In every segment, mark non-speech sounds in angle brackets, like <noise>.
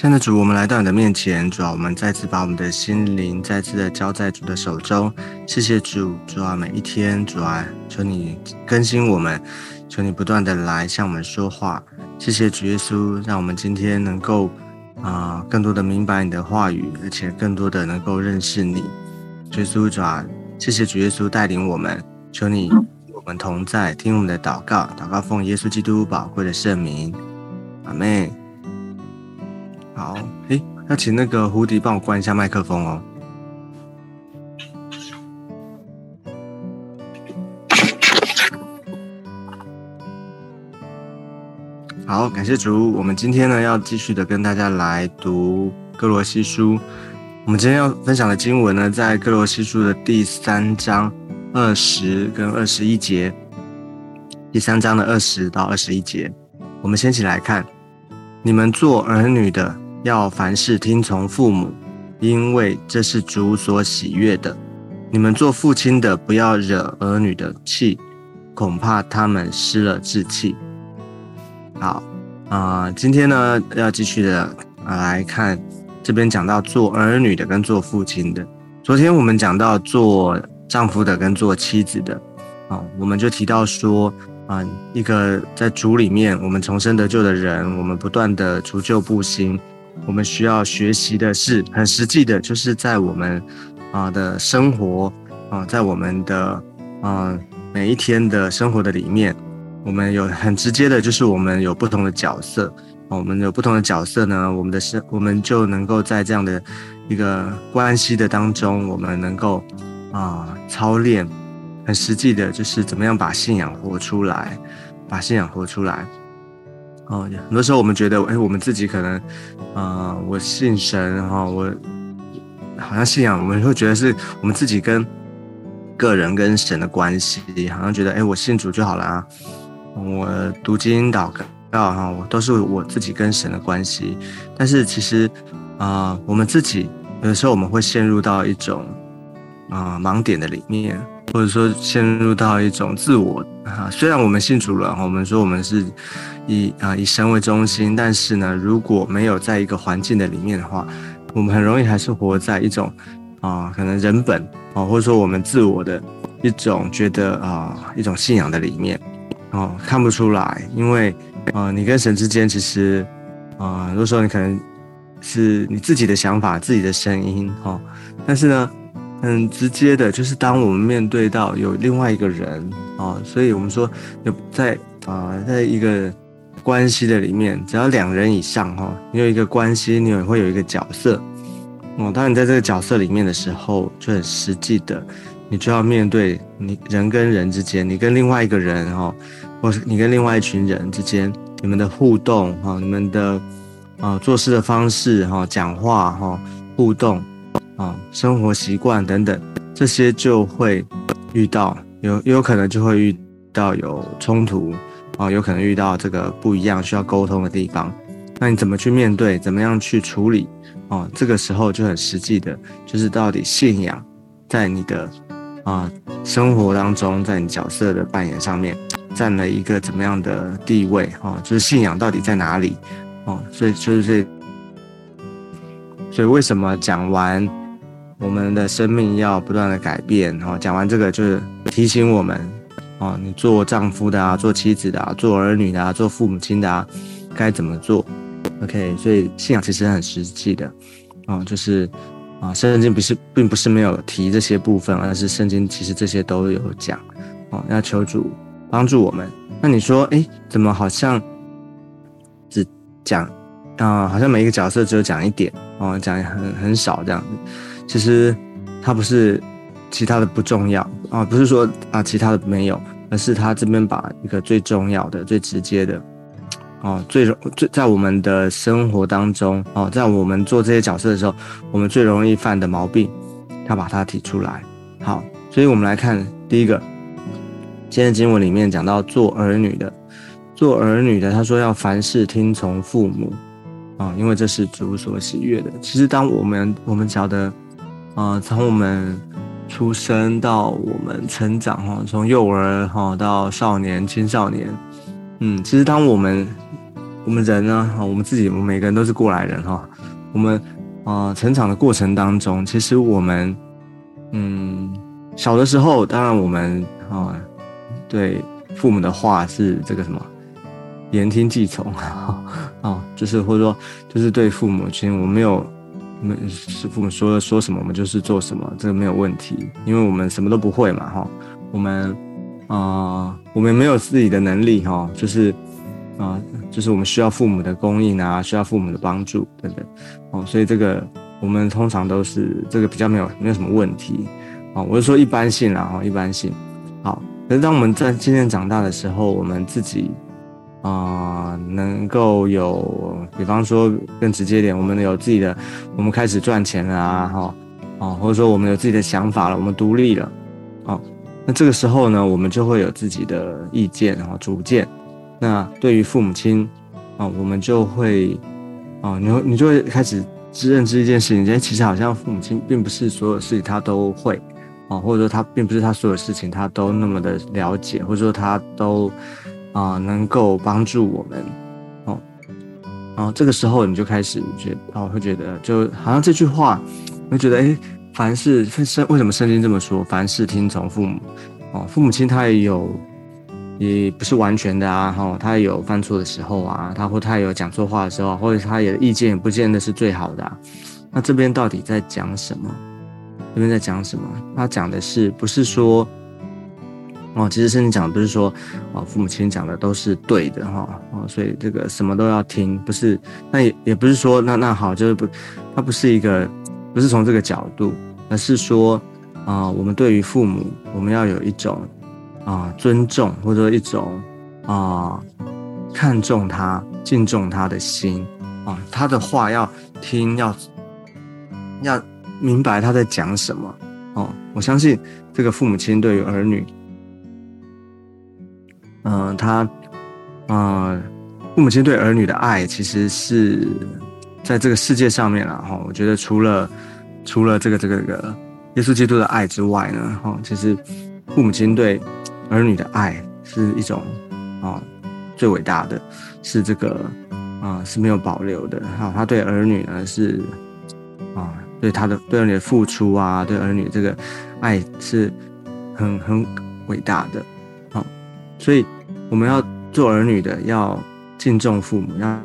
现在主，我们来到你的面前，主啊，我们再次把我们的心灵再次的交在主的手中。谢谢主，主啊，每一天，主啊，求你更新我们，求你不断的来向我们说话。谢谢主耶稣，让我们今天能够啊，更多的明白你的话语，而且更多的能够认识你。耶稣主啊，谢谢主耶稣带领我们，求你我们同在，听我们的祷告，祷告奉耶稣基督宝贵的圣名，阿妹。好，诶，要请那个胡迪帮我关一下麦克风哦。好，感谢主。我们今天呢要继续的跟大家来读哥罗西书。我们今天要分享的经文呢，在哥罗西书的第三章二十跟二十一节。第三章的二十到二十一节，我们先一起来看：你们做儿女的。要凡事听从父母，因为这是主所喜悦的。你们做父亲的，不要惹儿女的气，恐怕他们失了志气。好啊，今天呢要继续的来看这边讲到做儿女的跟做父亲的。昨天我们讲到做丈夫的跟做妻子的，啊，我们就提到说啊，一个在主里面我们重生得救的人，我们不断的除旧布新。我们需要学习的是很实际的，就是在我们啊的生活啊，在我们的啊每一天的生活的里面，我们有很直接的，就是我们有不同的角色我们有不同的角色呢，我们的生我们就能够在这样的一个关系的当中，我们能够啊操练很实际的，就是怎么样把信仰活出来，把信仰活出来。哦，很多时候我们觉得，哎，我们自己可能，啊，我信神哈，我好像信仰，我们会觉得是我们自己跟个人跟神的关系，好像觉得，哎，我信主就好了啊，我读经祷告哈，我都是我自己跟神的关系。但是其实，啊，我们自己有的时候我们会陷入到一种啊盲点的里面。或者说陷入到一种自我啊，虽然我们信主了，我们说我们是以啊以神为中心，但是呢，如果没有在一个环境的里面的话，我们很容易还是活在一种啊可能人本啊，或者说我们自我的一种觉得啊一种信仰的里面哦看不出来，因为啊你跟神之间其实啊很多时候你可能是你自己的想法、自己的声音哈，但是呢。很直接的，就是当我们面对到有另外一个人啊，所以我们说有在啊，在一个关系的里面，只要两人以上哈，你有一个关系，你也会有一个角色哦。当你在这个角色里面的时候，就很实际的，你就要面对你人跟人之间，你跟另外一个人哈，或是你跟另外一群人之间，你们的互动哈，你们的啊做事的方式哈，讲话哈，互动。啊，生活习惯等等，这些就会遇到有有可能就会遇到有冲突啊，有可能遇到这个不一样需要沟通的地方。那你怎么去面对？怎么样去处理？哦，这个时候就很实际的，就是到底信仰在你的啊生活当中，在你角色的扮演上面占了一个怎么样的地位？啊，就是信仰到底在哪里？哦，所以就是这，所以为什么讲完？我们的生命要不断的改变，哦，讲完这个就是提醒我们，哦，你做丈夫的啊，做妻子的啊，做儿女的啊，做父母亲的啊，该怎么做？OK，所以信仰其实很实际的，哦，就是啊，圣经不是并不是没有提这些部分，而是圣经其实这些都有讲，哦，要求主帮助我们。那你说，哎，怎么好像只讲啊，好像每一个角色只有讲一点，哦，讲很很少这样子。其实，他不是其他的不重要啊，不是说啊其他的没有，而是他这边把一个最重要的、最直接的，哦，最容最在我们的生活当中哦，在我们做这些角色的时候，我们最容易犯的毛病，他把它提出来。好，所以我们来看第一个，今天经文里面讲到做儿女的，做儿女的，他说要凡事听从父母啊，因为这是主所喜悦的。其实当我们我们晓得。啊，从我们出生到我们成长哈，从幼儿哈到少年、青少年，嗯，其实当我们我们人呢，我们自己，我们每个人都是过来人哈。我们啊，成长的过程当中，其实我们，嗯，小的时候，当然我们啊，对父母的话是这个什么，言听计从 <laughs> 啊，就是或者说，就是对父母亲，我没有，没是父母说说什么，我们就是做什么，这个没有问题，因为我们什么都不会嘛，哈，我们啊，我们没有自己的能力，哈，就是。啊，就是我们需要父母的供应啊，需要父母的帮助等等，哦，所以这个我们通常都是这个比较没有没有什么问题，啊，我是说一般性啦，哈，一般性。好，可是当我们在渐渐长大的时候，我们自己啊，能够有，比方说更直接点，我们有自己的，我们开始赚钱了啊，哈，啊，或者说我们有自己的想法了，我们独立了，哦，那这个时候呢，我们就会有自己的意见，然后主见。那对于父母亲，啊，我们就会，啊，你你就会开始知认知一件事情，哎，其实好像父母亲并不是所有事情他都会，啊，或者说他并不是他所有事情他都那么的了解，或者说他都，啊，能够帮助我们，然后这个时候你就开始觉，哦，会觉得就好像这句话，会觉得，哎，凡事圣为什么圣经这么说？凡事听从父母，哦，父母亲他也有。也不是完全的啊，哈，他也有犯错的时候啊，他或他有讲错话的时候，或者他有意见不见得是最好的。啊那这边到底在讲什么？这边在讲什么？他讲的是不是说，哦，其实圣经讲的不是说，哦，父母亲讲的都是对的哈，哦，所以这个什么都要听，不是？那也也不是说，那那好，就是不，他不是一个，不是从这个角度，而是说，啊，我们对于父母，我们要有一种。啊，尊重或者一种啊，看重他、敬重他的心啊，他的话要听，要要明白他在讲什么哦。我相信这个父母亲对于儿女，嗯，他啊，父母亲对儿女的爱，其实是在这个世界上面了哈。我觉得除了除了这个这个这个耶稣基督的爱之外呢，哈，其实父母亲对。儿女的爱是一种啊最伟大的，是这个啊是没有保留的。哈，他对儿女呢是啊对他的对儿女的付出啊，对儿女这个爱是很很伟大的。所以我们要做儿女的要敬重父母，要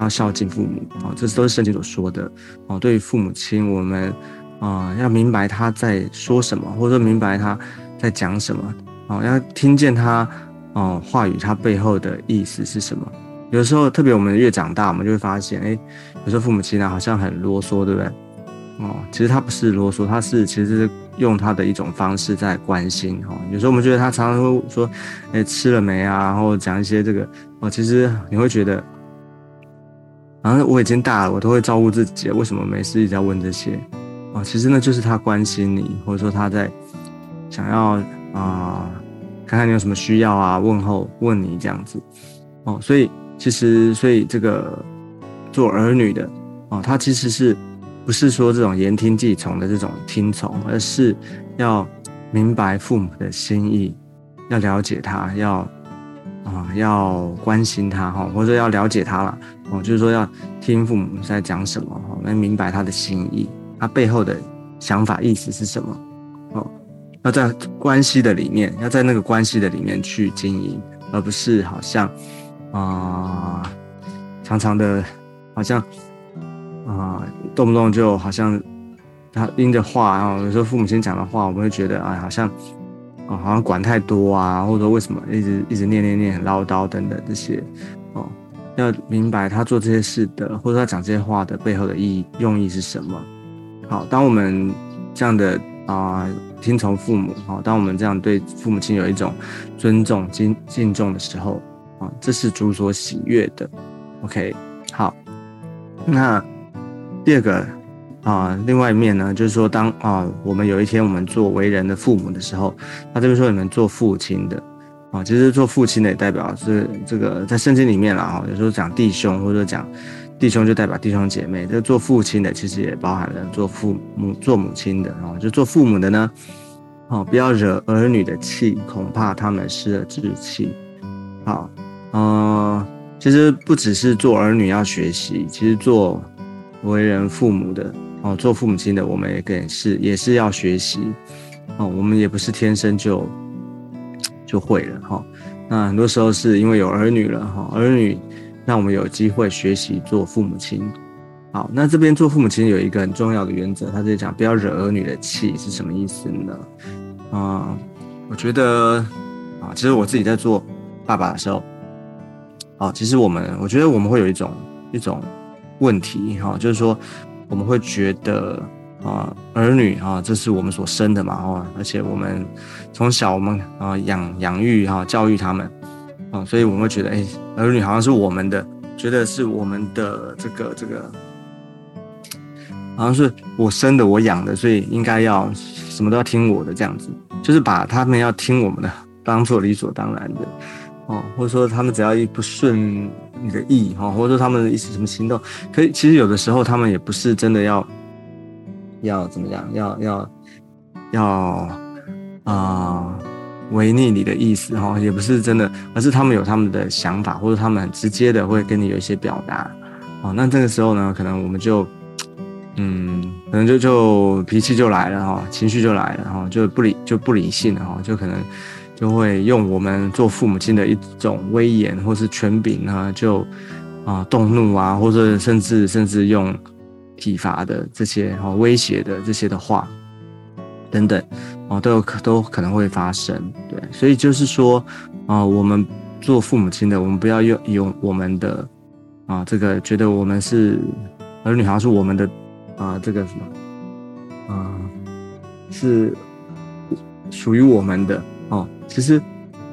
要孝敬父母啊，这都是圣经所说的。哦，对于父母亲，我们啊要明白他在说什么，或者说明白他在讲什么。哦，要听见他哦话语，他背后的意思是什么？有时候，特别我们越长大，我们就会发现，哎，有时候父母亲呢好像很啰嗦，对不对？哦，其实他不是啰嗦，他是其实是用他的一种方式在关心。哈，有时候我们觉得他常常会说，哎，吃了没啊？然后讲一些这个，哦，其实你会觉得，好像我已经大了，我都会照顾自己，为什么没事一直要问这些？哦，其实呢，就是他关心你，或者说他在想要。啊，看看你有什么需要啊？问候问你这样子，哦，所以其实，所以这个做儿女的，哦，他其实是不是说这种言听计从的这种听从，而是要明白父母的心意，要了解他，要啊，要关心他哈，或者要了解他了，哦，就是说要听父母在讲什么哈，来明白他的心意，他背后的想法意思是什么哦。要在关系的里面，要在那个关系的里面去经营，而不是好像啊，常常的，好像啊，动不动就好像他应着话然后，有时候父母亲讲的话，我们会觉得啊，好像啊，好像管太多啊，或者说为什么一直一直念念念唠叨等等这些哦，要明白他做这些事的，或者他讲这些话的背后的意义用意是什么。好，当我们这样的。啊，听从父母啊，当我们这样对父母亲有一种尊重、敬敬重的时候啊，这是主所喜悦的。OK，好，那第二个啊，另外一面呢，就是说，当啊，我们有一天我们做为人的父母的时候，那这边说你们做父亲的啊，其实做父亲的也代表是这个在圣经里面了哈，有时候讲弟兄或者讲。弟兄就代表弟兄姐妹，这做父亲的其实也包含了做父母、做母亲的啊。就做父母的呢，哦，不要惹儿女的气，恐怕他们失了志气。好，呃，其实不只是做儿女要学习，其实做为人父母的哦，做父母亲的，我们也更是也是要学习哦。我们也不是天生就就会了哈。那很多时候是因为有儿女了哈，儿女让我们有机会学习做父母亲。好，那这边做父母亲有一个很重要的原则，他在讲不要惹儿女的气是什么意思呢？啊，我觉得啊，其实我自己在做爸爸的时候。哦，其实我们，我觉得我们会有一种一种问题哈，就是说我们会觉得啊，儿女哈，这是我们所生的嘛，哦，而且我们从小我们啊养养育哈教育他们，啊，所以我们会觉得哎，儿女好像是我们的，觉得是我们的这个这个，好像是我生的我养的，所以应该要什么都要听我的这样子，就是把他们要听我们的当做理所当然的。哦，或者说他们只要一不顺你的意，哈，或者说他们一些什么行动，可以，其实有的时候他们也不是真的要，要怎么样，要要要啊违逆你的意思，哈，也不是真的，而是他们有他们的想法，或者他们很直接的会跟你有一些表达，哦，那这个时候呢，可能我们就，嗯，可能就就脾气就来了，哈，情绪就来了，哈，就不理就不理性了，哈，就可能。就会用我们做父母亲的一种威严或是权柄呢，就啊动怒啊，或者甚至甚至用体罚的这些哈威胁的这些的话等等啊都有可都可能会发生。对，所以就是说啊，我们做父母亲的，我们不要用用我们的啊这个觉得我们是儿女好像是我们的啊这个什么啊是属于我们的。其实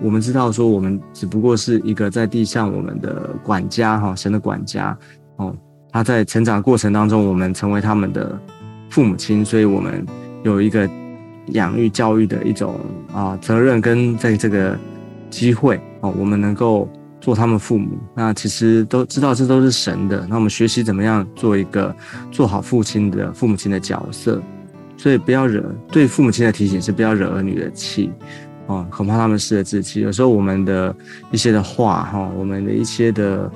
我们知道，说我们只不过是一个在地上我们的管家哈，神的管家哦。他在成长过程当中，我们成为他们的父母亲，所以我们有一个养育教育的一种啊责任跟在这个机会哦，我们能够做他们父母。那其实都知道这都是神的，那我们学习怎么样做一个做好父亲的父母亲的角色。所以不要惹对父母亲的提醒是不要惹儿女的气。哦，恐怕他们失了志气。有时候我们的一些的话，哈，我们的一些的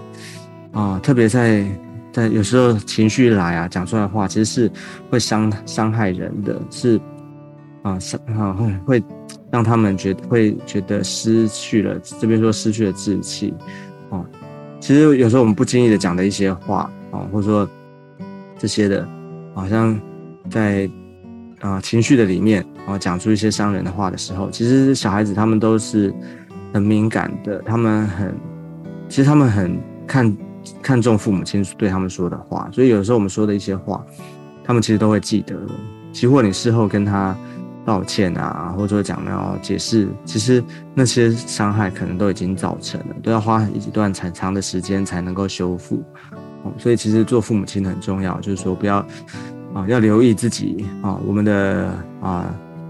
啊，特别在在有时候情绪来啊，讲出来的话，其实是会伤伤害人的，是啊伤啊会会让他们觉会觉得失去了这边说失去了志气。哦，其实有时候我们不经意的讲的一些话，啊，或者说这些的，好像在。啊，情绪的里面，然后讲出一些伤人的话的时候，其实小孩子他们都是很敏感的，他们很，其实他们很看看重父母亲对他们说的话，所以有时候我们说的一些话，他们其实都会记得。其实，或你事后跟他道歉啊，或者说讲要解释，其实那些伤害可能都已经造成了，都要花一段长长的时间才能够修复。所以，其实做父母亲很重要，就是说不要。要留意自己啊，我们的啊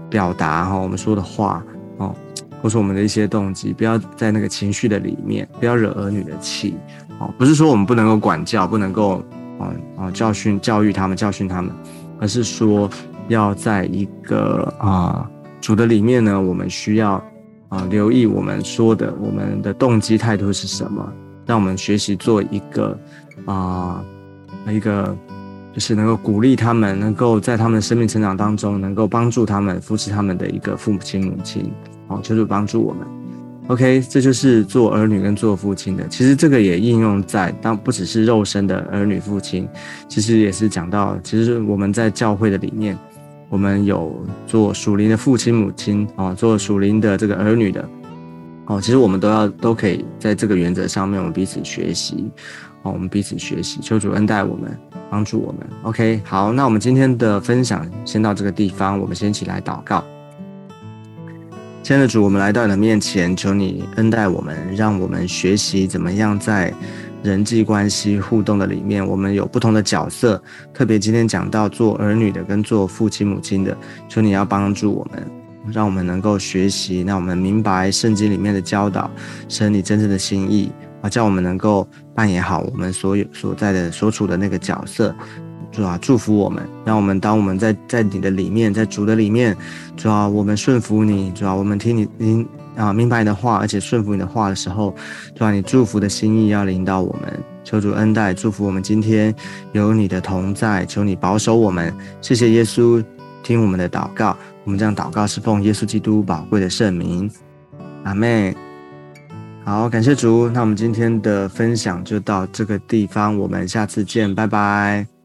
表达哈，我们说的话哦，或是我们的一些动机，不要在那个情绪的里面，不要惹儿女的气哦。不是说我们不能够管教，不能够啊啊教训教育他们，教训他们，而是说要在一个啊主的里面呢，我们需要啊留意我们说的，我们的动机态度是什么，让我们学习做一个啊一个。就是能够鼓励他们，能够在他们的生命成长当中，能够帮助他们、扶持他们的一个父母亲、母亲，哦，就是帮助我们。OK，这就是做儿女跟做父亲的。其实这个也应用在当不只是肉身的儿女父亲，其实也是讲到，其实我们在教会的理念，我们有做属灵的父亲、母亲，哦，做属灵的这个儿女的，哦，其实我们都要都可以在这个原则上面，我们彼此学习。好，我们彼此学习，求主恩待我们，帮助我们。OK，好，那我们今天的分享先到这个地方，我们先一起来祷告。亲爱的主，我们来到你的面前，求你恩待我们，让我们学习怎么样在人际关系互动的里面，我们有不同的角色。特别今天讲到做儿女的跟做父亲母亲的，求你要帮助我们，让我们能够学习，让我们明白圣经里面的教导，神你真正的心意。啊，叫我们能够扮演好我们所有所在的所处的那个角色，主啊，祝福我们，让我们当我们在在你的里面，在主的里面，主啊，我们顺服你，主啊，我们听你听啊明白你的话，而且顺服你的话的时候，就让你祝福的心意要领导我们。求主恩待，祝福我们今天有你的同在，求你保守我们。谢谢耶稣，听我们的祷告。我们这样祷告是奉耶稣基督宝贵的圣名，阿妹。好，感谢主。那我们今天的分享就到这个地方，我们下次见，拜拜。